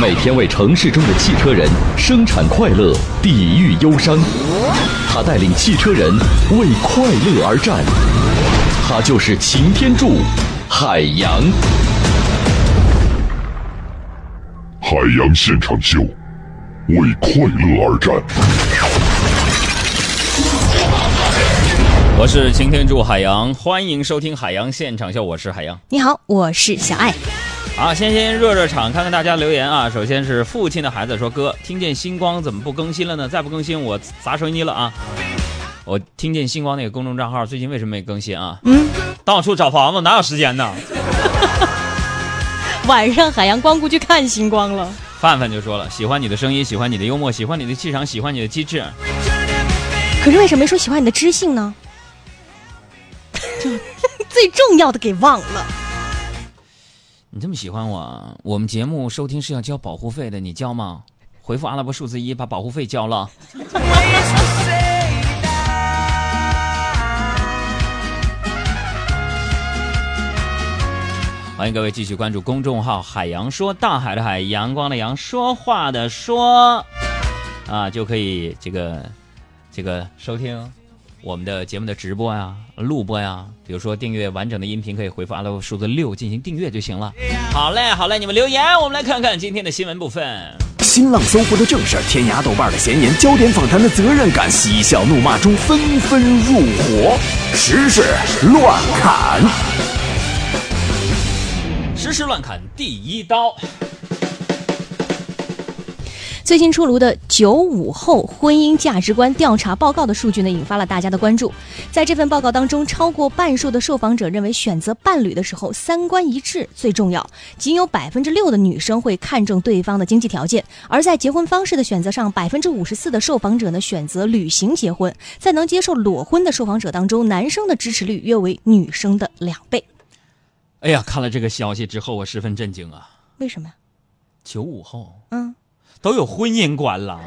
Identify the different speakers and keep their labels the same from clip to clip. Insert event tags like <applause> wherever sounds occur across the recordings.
Speaker 1: 每天为城市中的汽车人生产快乐，抵御忧伤。他带领汽车人为快乐而战。他就是擎天柱，海洋。
Speaker 2: 海洋现场秀，为快乐而战。
Speaker 3: 我是擎天柱海洋，欢迎收听海洋现场秀，我是海洋。
Speaker 4: 你好，我是小爱。
Speaker 3: 好，先先热热场，看看大家留言啊。首先是父亲的孩子说：“哥，听见星光怎么不更新了呢？再不更新，我砸收音机了啊！”我听见星光那个公众账号最近为什么没更新啊？嗯，到处找房子，哪有时间呢？<laughs>
Speaker 4: 晚上海洋光顾去看星光了。
Speaker 3: 范范就说了：“喜欢你的声音，喜欢你的幽默，喜欢你的气场，喜欢你的机智。”
Speaker 4: 可是为什么没说喜欢你的知性呢？就 <laughs> 最重要的给忘了。
Speaker 3: 你这么喜欢我，我们节目收听是要交保护费的，你交吗？回复阿拉伯数字一，把保护费交了。欢迎各位继续关注公众号“海洋说”，大海的海，阳光的阳，说话的说，啊，就可以这个这个收听。我们的节目的直播呀、录播呀，比如说订阅完整的音频，可以回复阿拉伯数字六进行订阅就行了。好嘞，好嘞，你们留言，我们来看看今天的新闻部分。
Speaker 5: 新浪、搜狐的正事，天涯、豆瓣的闲言，焦点访谈的责任感，嬉笑怒骂中纷纷入伙，时事乱砍，
Speaker 3: 时事乱砍第一刀。
Speaker 4: 最新出炉的九五后婚姻价值观调查报告的数据呢，引发了大家的关注。在这份报告当中，超过半数的受访者认为选择伴侣的时候，三观一致最重要。仅有百分之六的女生会看重对方的经济条件。而在结婚方式的选择上，百分之五十四的受访者呢选择旅行结婚。在能接受裸婚的受访者当中，男生的支持率约为女生的两倍。
Speaker 3: 哎呀，看了这个消息之后，我十分震惊啊！
Speaker 4: 为什么呀？
Speaker 3: 九五后，
Speaker 4: 嗯。
Speaker 3: 都有婚姻观了。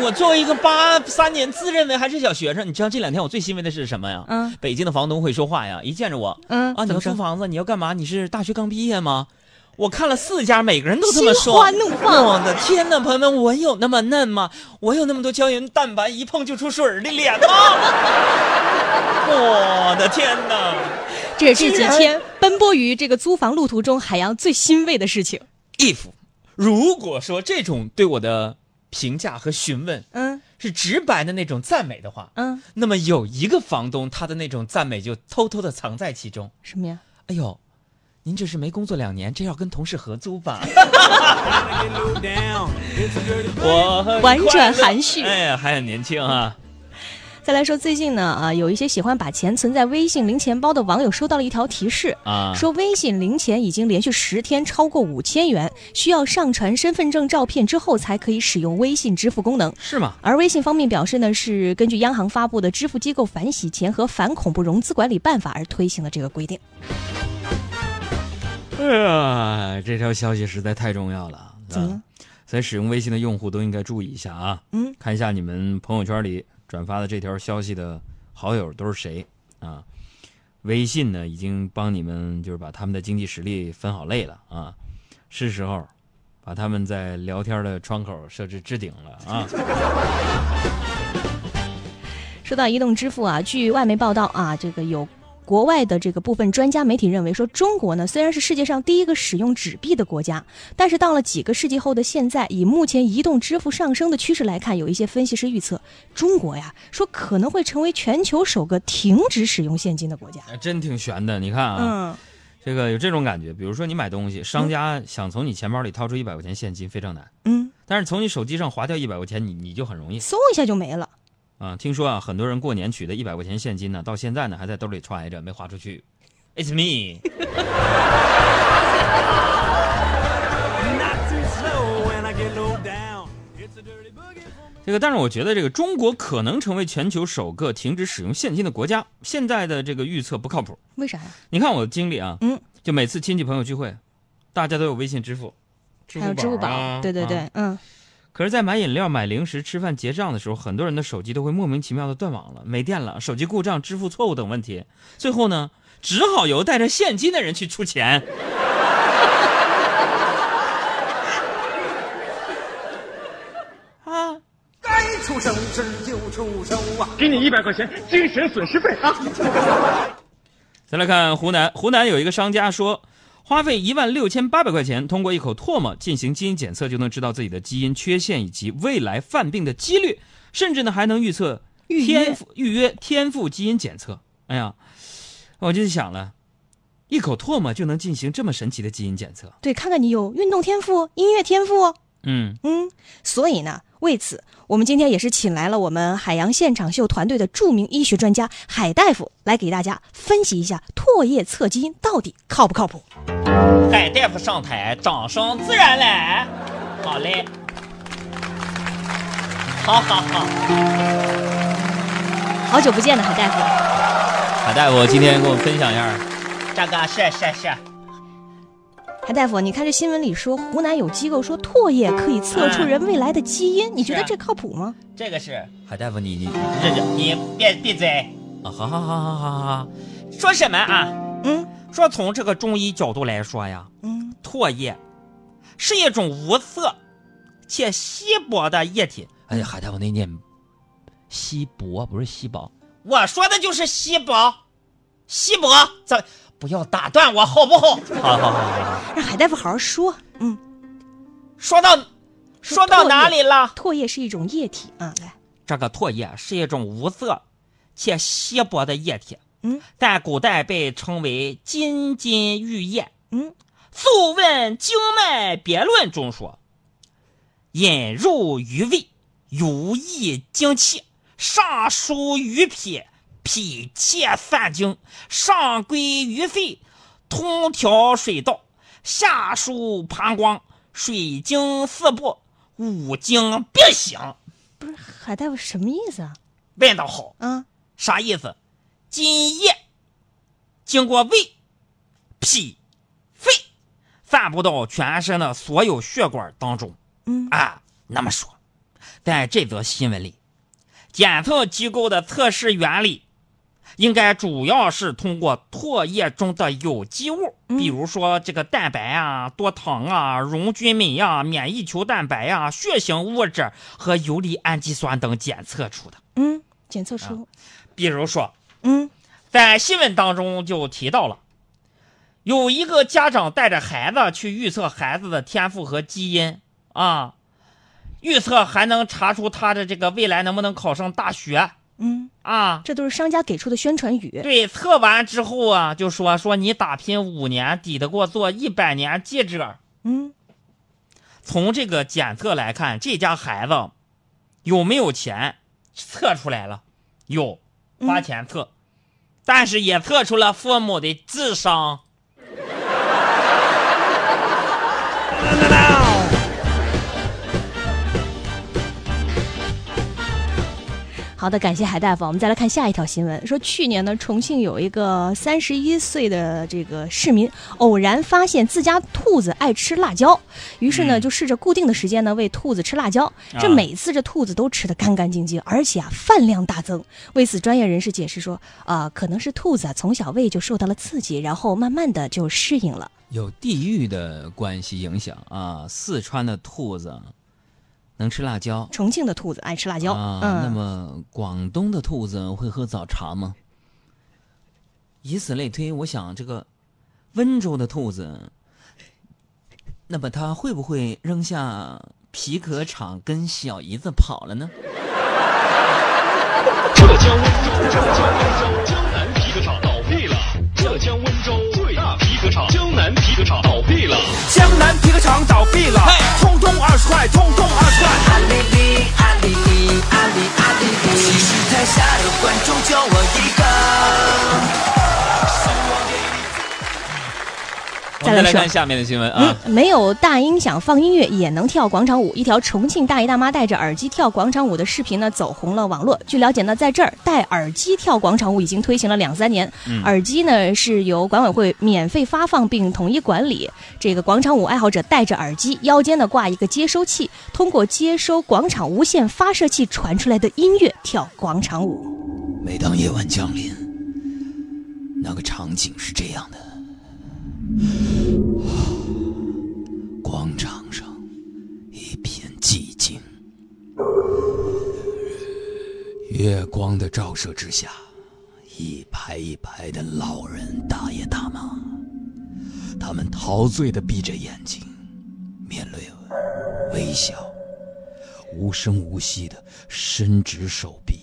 Speaker 3: 我作为一个八三年自认为还是小学生，你知道这两天我最欣慰的是什么呀？嗯，北京的房东会说话呀，一见着我，嗯啊，你要租房子，你要干嘛？你是大学刚毕业吗？我看了四家，每个人都这么说。心
Speaker 4: 花怒放。
Speaker 3: 我的天哪，朋友们，我有那么嫩吗？我有那么多胶原蛋白，一碰就出水的脸吗？<laughs> 我的天哪！
Speaker 4: 这是这几天奔波于这个租房路途中，海洋最欣慰的事情。
Speaker 3: if 如果说这种对我的评价和询问，嗯，是直白的那种赞美的话，嗯，那么有一个房东，他的那种赞美就偷偷的藏在其中。
Speaker 4: 什么呀？
Speaker 3: 哎呦，您这是没工作两年，这要跟同事合租吧？<laughs> <laughs> 我
Speaker 4: 婉转含蓄，
Speaker 3: 哎，还很年轻啊。
Speaker 4: 再来说，最近呢，啊，有一些喜欢把钱存在微信零钱包的网友收到了一条提示啊，说微信零钱已经连续十天超过五千元，需要上传身份证照片之后才可以使用微信支付功能，
Speaker 3: 是吗？
Speaker 4: 而微信方面表示呢，是根据央行发布的《支付机构反洗钱和反恐怖融资管理办法》而推行的这个规定。
Speaker 3: 哎呀，这条消息实在太重要了，
Speaker 4: 怎么？
Speaker 3: 在使用微信的用户都应该注意一下啊，嗯，看一下你们朋友圈里。转发的这条消息的好友都是谁啊？微信呢已经帮你们就是把他们的经济实力分好类了啊，是时候把他们在聊天的窗口设置置顶了啊。<laughs>
Speaker 4: 说到移动支付啊，据外媒报道啊，这个有。国外的这个部分专家媒体认为说，中国呢虽然是世界上第一个使用纸币的国家，但是到了几个世纪后的现在，以目前移动支付上升的趋势来看，有一些分析师预测，中国呀说可能会成为全球首个停止使用现金的国家。
Speaker 3: 真挺悬的，你看啊，这个有这种感觉，比如说你买东西，商家想从你钱包里掏出一百块钱现金非常难，嗯，但是从你手机上划掉一百块钱，你你就很容易，
Speaker 4: 嗖一下就没了。
Speaker 3: 啊，听说啊，很多人过年取的一百块钱现金呢，到现在呢还在兜里揣着，没花出去。It's me。<laughs> 这个，但是我觉得这个中国可能成为全球首个停止使用现金的国家。现在的这个预测不靠谱。
Speaker 4: 为啥呀？
Speaker 3: 你看我的经历啊，
Speaker 4: 嗯，
Speaker 3: 就每次亲戚朋友聚会，大家都有微信支付，支
Speaker 4: 还有支付宝，
Speaker 3: 啊
Speaker 4: 对对对，
Speaker 3: 啊
Speaker 4: 嗯，
Speaker 3: 可是，在买饮料、买零食、吃饭、结账的时候，很多人的手机都会莫名其妙的断网了、没电了、手机故障、支付错误等问题。最后呢，只好由带着现金的人去出钱。<laughs> 啊，
Speaker 6: 该出手时就出手啊！
Speaker 7: 给你一百块钱精神损失费啊！
Speaker 3: 再来看湖南，湖南有一个商家说，花费一万六千八百块钱，通过一口唾沫进行基因检测，就能知道自己的基因缺陷以及未来犯病的几率，甚至呢还能预测
Speaker 4: 预约
Speaker 3: 天赋预约天赋基因检测。哎呀，我就想了，一口唾沫就能进行这么神奇的基因检测。
Speaker 4: 对，看看你有运动天赋、音乐天赋，
Speaker 3: 嗯，
Speaker 4: 嗯，所以呢，为此，我们今天也是请来了我们海洋现场秀团队的著名医学专家海大夫来给大家分析一下唾液测基因到底靠不靠谱。
Speaker 3: 海大夫上台，掌声自然来。好嘞，好好好。
Speaker 4: 好久不见了，海大夫。
Speaker 3: 海大夫今天跟我们分享一下，这个是是是。
Speaker 4: 海大夫，你看这新闻里说，湖南有机构说唾液可以测出人未来的基因，你觉得这靠谱吗？
Speaker 3: 这个是海大夫，你你认真，你别闭嘴啊！好好好好好好，说什么啊？
Speaker 4: 嗯
Speaker 3: 说从这个中医角度来说呀，
Speaker 4: 嗯，
Speaker 3: 唾液是一种无色且稀薄的液体。哎呀，海大夫那念稀薄不是稀薄，我说的就是稀薄，稀薄。怎不要打断我好不好？好好好好好。
Speaker 4: 让海大夫好好说。嗯，
Speaker 3: 说到说到哪里了？
Speaker 4: 唾液是一种液体啊，来，
Speaker 3: 这个唾液是一种无色且稀薄的液体，
Speaker 4: 嗯
Speaker 3: 在古代被称为金金玉液。
Speaker 4: 嗯，《
Speaker 3: 素问·经脉别论》中说：“引入于胃，有益精气，上输于脾，脾气散经，上归于肺，通调水道，下输膀胱，水经四部，五经并行。
Speaker 4: 不是海大夫什么意思啊？
Speaker 3: 问得好，
Speaker 4: 啊，
Speaker 3: 啥意思？津液经过胃、脾、肺，散布到全身的所有血管当中。
Speaker 4: 嗯
Speaker 3: 啊，那么说，在这则新闻里，检测机构的测试原理应该主要是通过唾液中的有机物，比如说这个蛋白啊、多糖啊、溶菌酶呀、免疫球蛋白呀、血型物质和游离氨基酸等检测出的。
Speaker 4: 嗯，检测出，
Speaker 3: 比如说，
Speaker 4: 嗯。
Speaker 3: 在新闻当中就提到了，有一个家长带着孩子去预测孩子的天赋和基因啊，预测还能查出他的这个未来能不能考上大学
Speaker 4: 嗯，
Speaker 3: 啊。
Speaker 4: 这都是商家给出的宣传语。
Speaker 3: 对，测完之后啊，就说说你打拼五年，抵得过做一百年记者。
Speaker 4: 嗯，
Speaker 3: 从这个检测来看，这家孩子有没有钱，测出来了，有，花钱测，但是也测出了父母的智商。
Speaker 4: 好的，感谢海大夫。我们再来看下一条新闻，说去年呢，重庆有一个三十一岁的这个市民偶然发现自家兔子爱吃辣椒，于是呢就试着固定的时间呢喂兔子吃辣椒。这
Speaker 3: 啊
Speaker 4: 每次这兔子都吃得干干净净，而且啊饭量大增。为此，专业人士解释说，啊、可能是兔子啊从小胃就受到了刺激，然后慢慢的就适应了。
Speaker 3: 有地域的关系影响啊，四川的兔子能吃辣椒
Speaker 4: 重庆的兔子爱吃辣椒，
Speaker 3: 啊，
Speaker 4: 嗯，
Speaker 3: 那么广东的兔子会喝早茶吗？以此类推，我想这个温州的兔子，那么它会不会扔下皮革厂跟小姨子跑了呢？
Speaker 7: 浙江温州，浙江温州江南皮革厂倒闭了。浙江温州最大皮革厂江南皮革厂倒闭了。
Speaker 5: 江南皮革厂倒闭了，通通二十块，通通二十块。阿里里，阿里里，阿里阿里里。其实台下
Speaker 3: 再来看下面的新闻啊。
Speaker 4: 嗯，没有大音响放音乐也能跳广场舞。一条重庆大爷大妈戴着耳机跳广场舞的视频呢，走红了网络。据了解呢，在这儿戴耳机跳广场舞已经推行了两三年。
Speaker 3: 嗯
Speaker 4: 耳机呢是由管委会免费发放并统一管理。这个广场舞爱好者戴着耳机，腰间呢挂一个接收器，通过接收广场无线发射器传出来的音乐跳广场舞。
Speaker 5: 每当夜晚降临，那个场景是这样的：广场上一片寂静，月光的照射之下，一排一排的老人、大爷大妈，他们陶醉的闭着眼睛，面露微笑，无声无息的伸直手臂。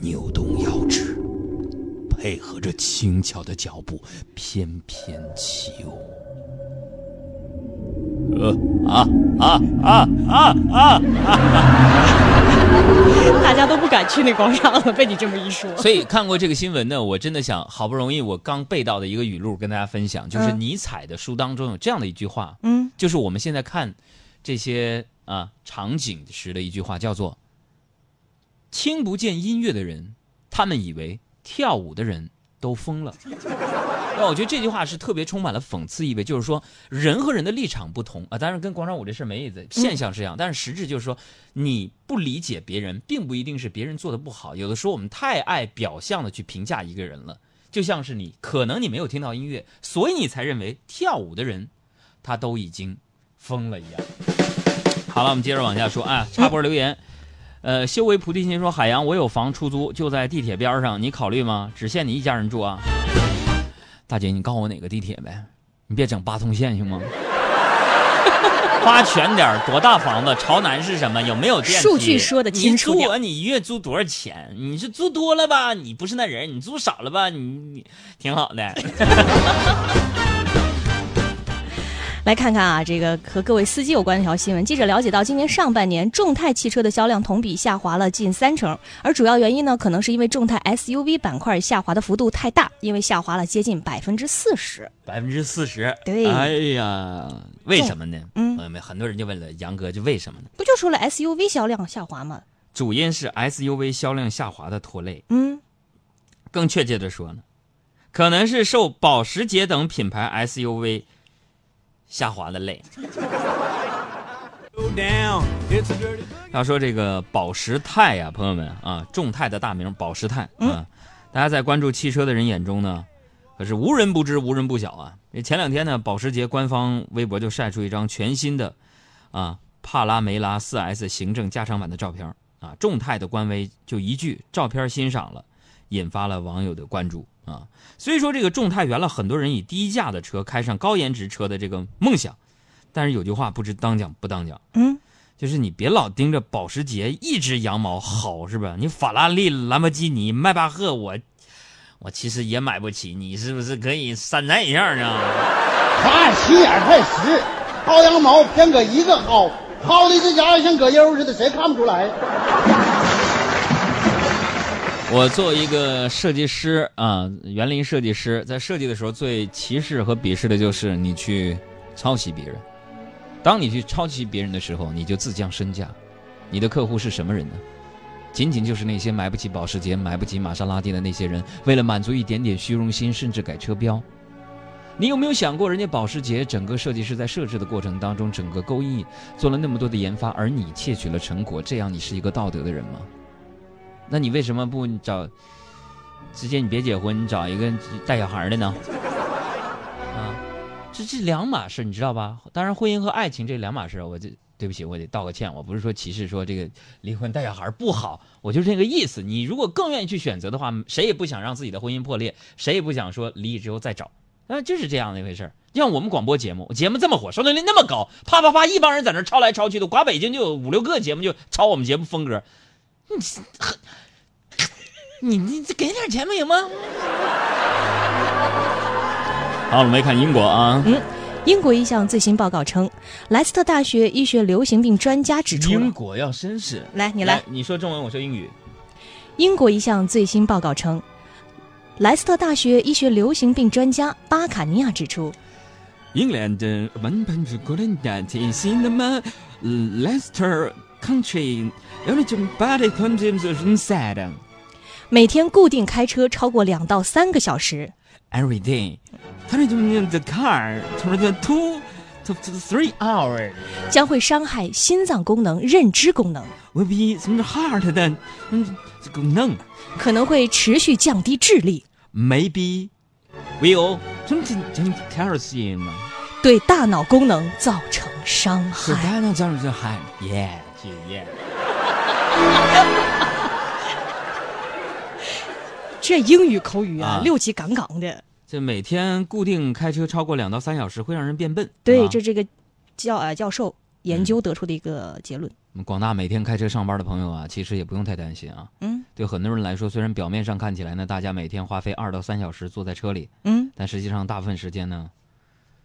Speaker 5: 扭动腰肢，配合着轻巧的脚步，翩翩起舞。
Speaker 3: 呃啊啊啊啊啊！<laughs>
Speaker 4: 大家都不敢去那广场了，被你这么一说。
Speaker 3: 所以看过这个新闻呢，我真的想，好不容易我刚背到的一个语录跟大家分享，就是
Speaker 4: 嗯
Speaker 3: 尼采的书当中有这样的一句话，
Speaker 4: 嗯，
Speaker 3: 就是我们现在看这些啊场景时的一句话，叫做“听不见音乐的人，他们以为跳舞的人都疯了”。那我觉得这句话是特别充满了讽刺意味，就是说人和人的立场不同啊，当然跟广场舞这事没意思，现象是这样，但是实质就是说你不理解别人，并不一定是别人做的不好，有的时候我们太爱表象的去评价一个人了，就像是你可能你没有听到音乐，所以你才认为跳舞的人他都已经疯了一样。好了，我们接着往下说啊，插播留言。呃，修为菩提心说：“海洋，我有房出租，就在地铁边上，你考虑吗？只限你一家人住啊。”大姐，你告诉我哪个地铁呗？你别整八通线行吗？<laughs> 花全点儿，多大房子？朝南是什么？有没有电梯？
Speaker 4: 数据说的清楚点
Speaker 3: 你租你一月租多少钱？你是租多了吧？你不是那人，你租少了吧？你你挺好的。<laughs>
Speaker 4: 来看看啊，这个和各位司机有关的一条新闻。记者了解到，今年上半年众泰汽车的销量同比下滑了近三成，而主要原因呢，可能是因为众泰 SUV 板块下滑的幅度太大，因为下滑了接近百分之四十。
Speaker 3: 百分之四十。
Speaker 4: 对
Speaker 3: 哎呀，为什么呢？
Speaker 4: 嗯
Speaker 3: 朋友们，很多人就问了杨哥，就为什么呢？
Speaker 4: 不就说了 SUV 销量下滑吗？
Speaker 3: 主因是 SUV 销量下滑的拖累。
Speaker 4: 嗯，
Speaker 3: 更确切的说呢，可能是受保时捷等品牌 SUV 下滑的泪。要说这个保时泰呀、朋友们啊，众泰的大名保时泰啊，大家在关注汽车的人眼中呢，可是无人不知、无人不晓啊。前两天呢，保时捷官方微博就晒出一张全新的啊帕拉梅拉 4S 行政加长版的照片啊，众泰的官微就一句“照片欣赏了”，引发了网友的关注啊。所以说，这个众泰圆了很多人以低价的车开上高颜值车的这个梦想，但是有句话不知当讲不当讲，
Speaker 4: 嗯，
Speaker 3: 就是你别老盯着保时捷一只羊毛薅是吧？你法拉利、兰博基尼、迈巴赫，我我其实也买不起，你是不是可以山寨一下呢？
Speaker 8: 他心眼太实，薅羊毛偏搁一个薅，薅的这家伙像葛优似的，谁看不出来？<laughs>
Speaker 3: 我作为一个设计师啊，园林设计师，在设计的时候最歧视和鄙视的就是你去抄袭别人。当你去抄袭别人的时候，你就自降身价。你的客户是什么人呢？仅仅就是那些买不起保时捷、买不起玛莎拉蒂的那些人，为了满足一点点虚荣心，甚至改车标。你有没有想过，人家保时捷整个设计师在设置的过程当中，整个工艺做了那么多的研发，而你窃取了成果，这样你是一个道德的人吗？那你为什么不找？直接你别结婚，你找一个带小孩的呢？<laughs> 啊，这这两码事，你知道吧？当然，婚姻和爱情这两码事，我这对不起，我得道个歉。我不是说歧视说这个离婚带小孩不好，我就是这个意思。你如果更愿意去选择的话，谁也不想让自己的婚姻破裂，谁也不想说离异之后再找。啊，就是这样的一回事儿。像我们广播节目，节目这么火，收听率那么高，啪啪啪，一帮人在那抄来抄去的，刮北京就有五六个节目就抄我们节目风格。你你这给点钱不行吗？好，我们来看英国啊，嗯
Speaker 4: 英国一项最新报告称，莱斯特大学医学流行病专家指出了
Speaker 3: 英国要绅士。
Speaker 4: 来你来
Speaker 3: 你说中文，我说英语。
Speaker 4: 英国一项最新报告称，莱斯特大学医学流行病专家巴卡尼亚指出，
Speaker 3: 英格兰的文本主
Speaker 4: 每天固定开车超过两到三个小时
Speaker 3: ，every day，他那种 the car 从那个 two to to three hours
Speaker 4: 将会伤害心脏功能、认知功能
Speaker 3: ，will be 什么 heart 的嗯这个能
Speaker 4: 可能会持续降低智力
Speaker 3: ，maybe will 什么什么 calcium
Speaker 4: 对大脑功能造成伤
Speaker 3: 是
Speaker 4: 害。
Speaker 3: 大脑造成伤害 yeah 是 yeah。<laughs>
Speaker 4: 这英语口语啊，
Speaker 3: 啊
Speaker 4: 六级杠杠的。
Speaker 3: 这每天固定开车超过两到三小时会让人变笨。
Speaker 4: 对，
Speaker 3: 啊
Speaker 4: 这这个教呃教授研究得出的一个结论。
Speaker 3: 我们广大每天开车上班的朋友啊，其实也不用太担心啊。
Speaker 4: 嗯
Speaker 3: 对很多人来说，虽然表面上看起来呢，大家每天花费二到三小时坐在车里，
Speaker 4: 嗯，
Speaker 3: 但实际上大部分时间呢，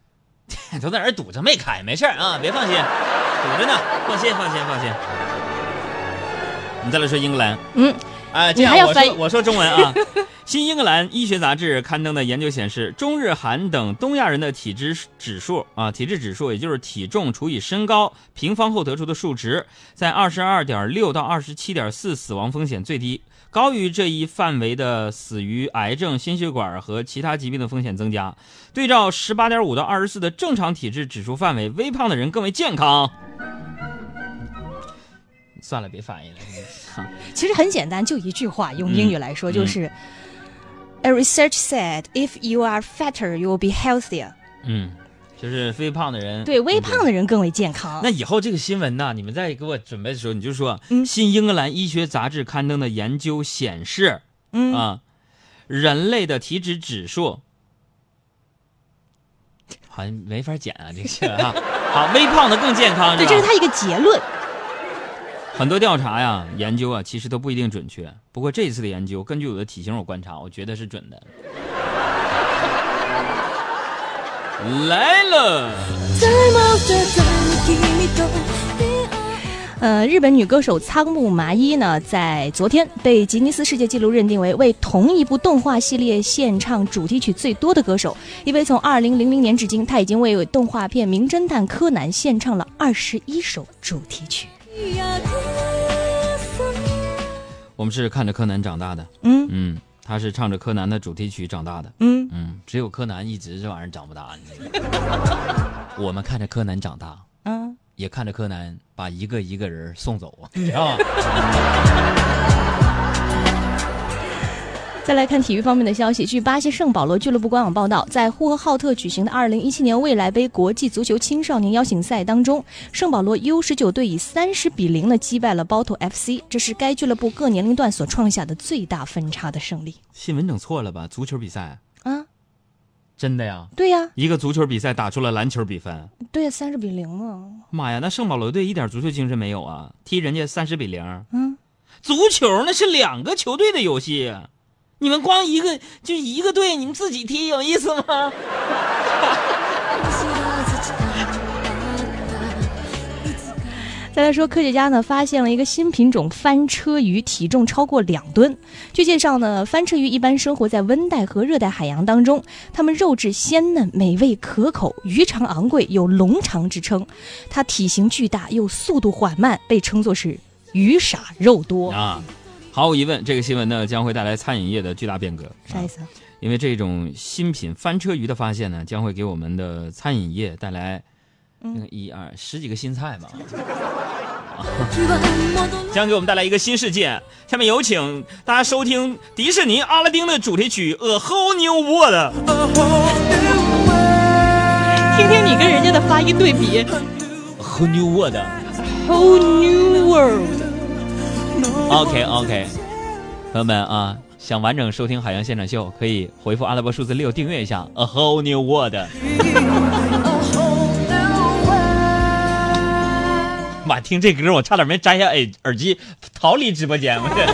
Speaker 3: <laughs> 都在那儿堵着没开，没事儿啊，别放心，堵着呢，放心，放心，放心。我们再来说英格兰，
Speaker 4: 嗯，
Speaker 3: 啊，这样我说我说中文啊。<laughs> 新英格兰医学杂志刊登的研究显示，中日韩等东亚人的体质指数啊，体质指数也就是体重除以身高平方后得出的数值，在二十二点六到二十七点四，死亡风险最低。高于这一范围的死于癌症、心血管和其他疾病的风险增加。对照十八点五到二十四的正常体质指数范围，微胖的人更为健康。算了，别翻译了。<laughs>
Speaker 4: 其实很简单，就一句话，用英语来说就是、a research said if you are fatter, you will be healthier。
Speaker 3: 嗯，就是微胖的人，
Speaker 4: 对，微胖的人更为健康。
Speaker 3: 那以后这个新闻呢，你们在给我准备的时候，你就说，
Speaker 4: 嗯
Speaker 3: 新英格兰医学杂志刊登的研究显示，
Speaker 4: 嗯
Speaker 3: 啊，人类的体脂指数，好像没法减啊，这个新闻哈。<laughs> 好，微胖的更健康，
Speaker 4: 对，这是他一个结论。<laughs>
Speaker 3: 很多调查呀、研究啊，其实都不一定准确。不过这一次的研究，根据我的体型我观察，我觉得是准的。<laughs> 来了。
Speaker 4: 呃，日本女歌手仓木麻衣呢，在昨天被吉尼斯世界纪录认定为为同一部动画系列献唱主题曲最多的歌手，因为从2000年至今，她已经为动画片《名侦探柯南》献唱了21首主题曲。
Speaker 3: 我们是看着柯南长大的，
Speaker 4: 嗯。
Speaker 3: 嗯，他是唱着柯南的主题曲长大的，
Speaker 4: 嗯，
Speaker 3: 嗯，只有柯南一直这玩意儿长不大。我们看着柯南长大，
Speaker 4: 嗯，
Speaker 3: 也看着柯南把一个一个人送走，<laughs> 你知道吗？
Speaker 4: 再来看体育方面的消息，据巴西圣保罗俱乐部官网报道，在呼和浩特举行的2017年未来杯国际足球青少年邀请赛当中，圣保罗 U19 队以30比0呢击败了包头 FC，这是该俱乐部各年龄段所创下的最大分差的胜利。
Speaker 3: 新闻整错了吧？足球比赛
Speaker 4: 啊，
Speaker 3: 真的呀？
Speaker 4: 对呀、
Speaker 3: 一个足球比赛打出了篮球比分，
Speaker 4: 对呀，三十比零啊，
Speaker 3: 妈呀！那圣保罗队一点足球精神没有啊？踢人家三十比零，
Speaker 4: 嗯，
Speaker 3: 足球那是两个球队的游戏，你们光一个就一个队，你们自己踢有意思吗？
Speaker 4: 再来说，科学家呢发现了一个新品种翻车鱼，体重超过两吨。据介绍呢，翻车鱼一般生活在温带和热带海洋当中，它们肉质鲜嫩、美味可口，鱼肠昂贵，有龙肠之称。它体型巨大又速度缓慢，被称作是鱼傻肉多。
Speaker 3: 啊，毫无疑问，这个新闻呢将会带来餐饮业的巨大变革。
Speaker 4: 啥意思啊？
Speaker 3: 因为这种新品翻车鱼的发现呢，将会给我们的餐饮业带来嗯一二十几个新菜吧，将给我们带来一个新世界。下面有请大家收听迪士尼《阿拉丁》的主题曲《A Whole New World》。
Speaker 4: 听听你跟人家的发音对比
Speaker 3: A Whole New World。
Speaker 4: ，Whole New World。
Speaker 3: OK OK，朋友们啊，想完整收听海洋现场秀，可以回复阿拉伯数字六订阅一下《A Whole New World》。妈，听这歌我差点没摘下耳耳机逃离直播间，<laughs> 我这。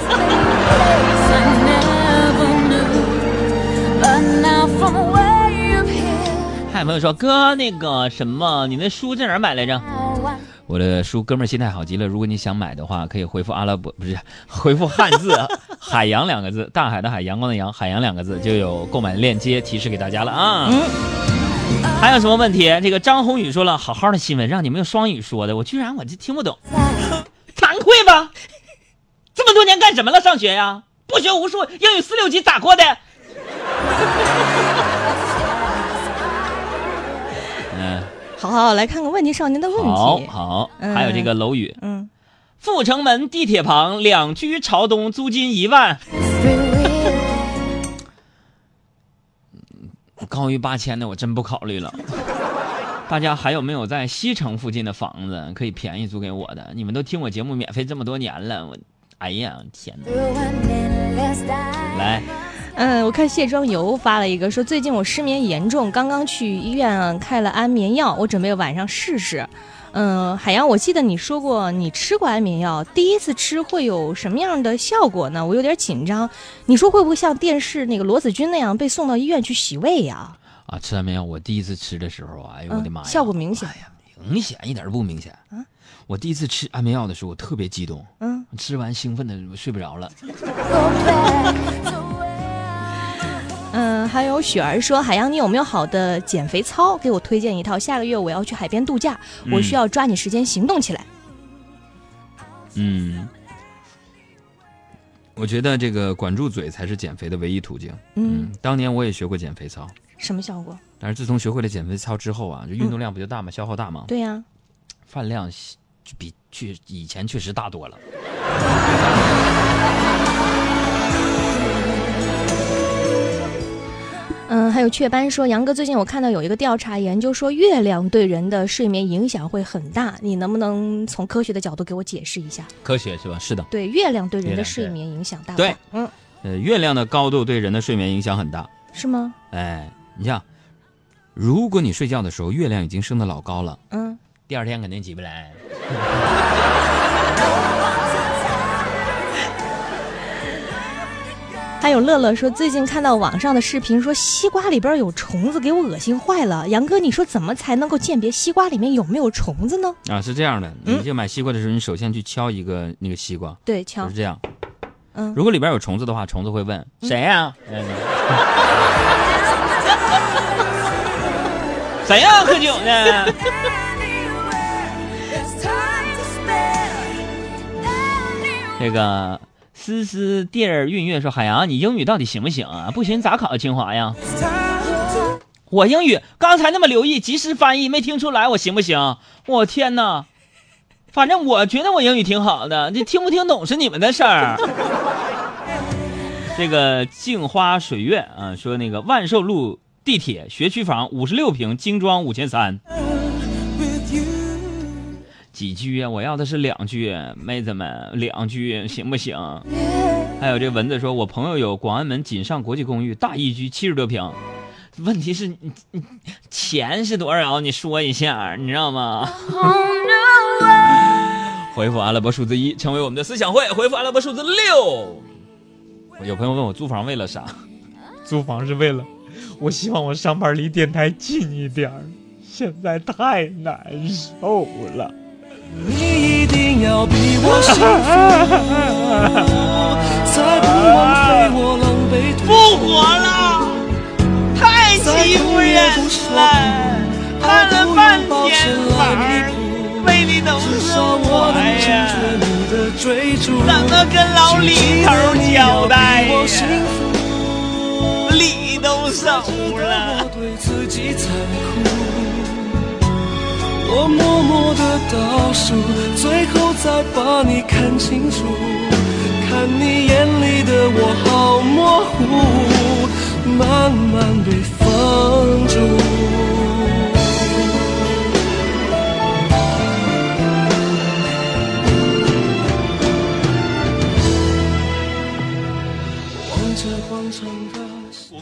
Speaker 3: 还有朋友说哥，那个什么，你那书在哪买来着？我的书哥们儿心态好极了，如果你想买的话，可以回复阿拉伯 <laughs> 不是回复汉字“ <laughs> 海洋”两个字，大海的海，阳光的阳，海洋两个字就有购买链接提示给大家了啊。
Speaker 4: 嗯
Speaker 3: 还有什么问题？这个张宏宇说了，好好的新闻让你们用双语说的，我居然我就听不懂，<laughs> 惭愧吧？这么多年干什么了？上学呀？不学无术，英语四六级咋过的？
Speaker 4: 好好来看看问题少年的问
Speaker 3: 好
Speaker 4: 题。
Speaker 3: 好，
Speaker 4: 嗯
Speaker 3: 还有这个楼宇，
Speaker 4: 嗯，
Speaker 3: 阜成门地铁旁两居朝东，租金一万。高于八千的我真不考虑了。大家还有没有在西城附近的房子可以便宜租给我的？你们都听我节目免费这么多年了，我，哎呀，天哪！来，
Speaker 4: 嗯，我看卸妆油发了一个说，最近我失眠严重，刚刚去医院开了安眠药，我准备晚上试试。嗯，海洋，我记得你说过你吃过安眠药，第一次吃会有什么样的效果呢？我有点紧张。你说会不会像电视那个罗子君那样被送到医院去洗胃呀？
Speaker 3: 啊，吃安眠药，我第一次吃的时候啊，哎呦我的妈呀，
Speaker 4: 嗯效果明显
Speaker 3: 哎呀，明显一点都不明显。我第一次吃安眠药的时候，我特别激动，
Speaker 4: 嗯，
Speaker 3: 吃完兴奋的睡不着了。<laughs>
Speaker 4: 嗯，还有雪儿说，海洋，你有没有好的减肥操？给我推荐一套。下个月我要去海边度假，我需要抓紧时间行动起来。
Speaker 3: 嗯，我觉得这个管住嘴才是减肥的唯一途径。
Speaker 4: 嗯，
Speaker 3: 当年我也学过减肥操，
Speaker 4: 什么效果？
Speaker 3: 但是自从学会了减肥操之后啊，就运动量不就大吗？消耗大吗？
Speaker 4: 对呀、
Speaker 3: 饭量就比去以前确实大多了。
Speaker 4: 嗯，还有雀斑说，杨哥，最近我看到有一个调查研究说，月亮对人的睡眠影响会很大，你能不能从科学的角度给我解释一下？
Speaker 3: 科学是吧？是的。
Speaker 4: 对，月亮对人的睡眠影响大不
Speaker 3: 对？
Speaker 4: 嗯，
Speaker 3: 呃，月亮的高度对人的睡眠影响很大。
Speaker 4: 是吗？
Speaker 3: 哎，你像，如果你睡觉的时候月亮已经升得老高了，
Speaker 4: 嗯，
Speaker 3: 第二天肯定起不来。<laughs>
Speaker 4: 还有乐乐说，最近看到网上的视频说西瓜里边有虫子，给我恶心坏了。杨哥，你说怎么才能够鉴别西瓜里面有没有虫子呢？
Speaker 3: 啊，是这样的，
Speaker 4: 嗯
Speaker 3: 你就买西瓜的时候，你首先去敲一个那个西瓜，
Speaker 4: 对，
Speaker 3: 敲是，这样。
Speaker 4: 嗯
Speaker 3: 如果里边有虫子的话，虫子会问谁呀、嗯谁呀、喝酒呢？这 <laughs> 个思思弟儿韵月说：“海洋，你英语到底行不行啊？不行咋考清华呀？” <laughs> 我英语刚才那么留意，及时翻译，没听出来我行不行？我天哪！反正我觉得我英语挺好的，你听不听懂是你们的事儿。<laughs> 这个镜花水月啊，说那个万寿路地铁学区房五十六平精装五千三，几居啊？我要的是两居，妹子们，两居行不行？还有这蚊子说，我朋友有广安门锦上国际公寓大一居七十多平，问题是你你钱是多少？你说一下，你知道吗？<laughs> 回复阿拉伯数字一，成为我们的思想会。回复阿拉伯数字六。有朋友问我租房为了啥？
Speaker 9: 租房是为了，我希望我上班离电台近一点儿，现在太难受了。
Speaker 10: 你一定要比我幸福，才 <laughs> 不枉费我狼狈
Speaker 3: 复活了，太欺负人了！看了半天房，为你都
Speaker 10: 至
Speaker 3: 是
Speaker 10: 少我
Speaker 3: 呀，
Speaker 10: 绝你的追逐。
Speaker 3: 怎么跟老李头交代呀？
Speaker 10: 福，
Speaker 3: 礼都收
Speaker 10: 我
Speaker 3: 了。
Speaker 10: 我默默的倒数最后再把你看清楚看你眼里的我好模糊慢慢被封住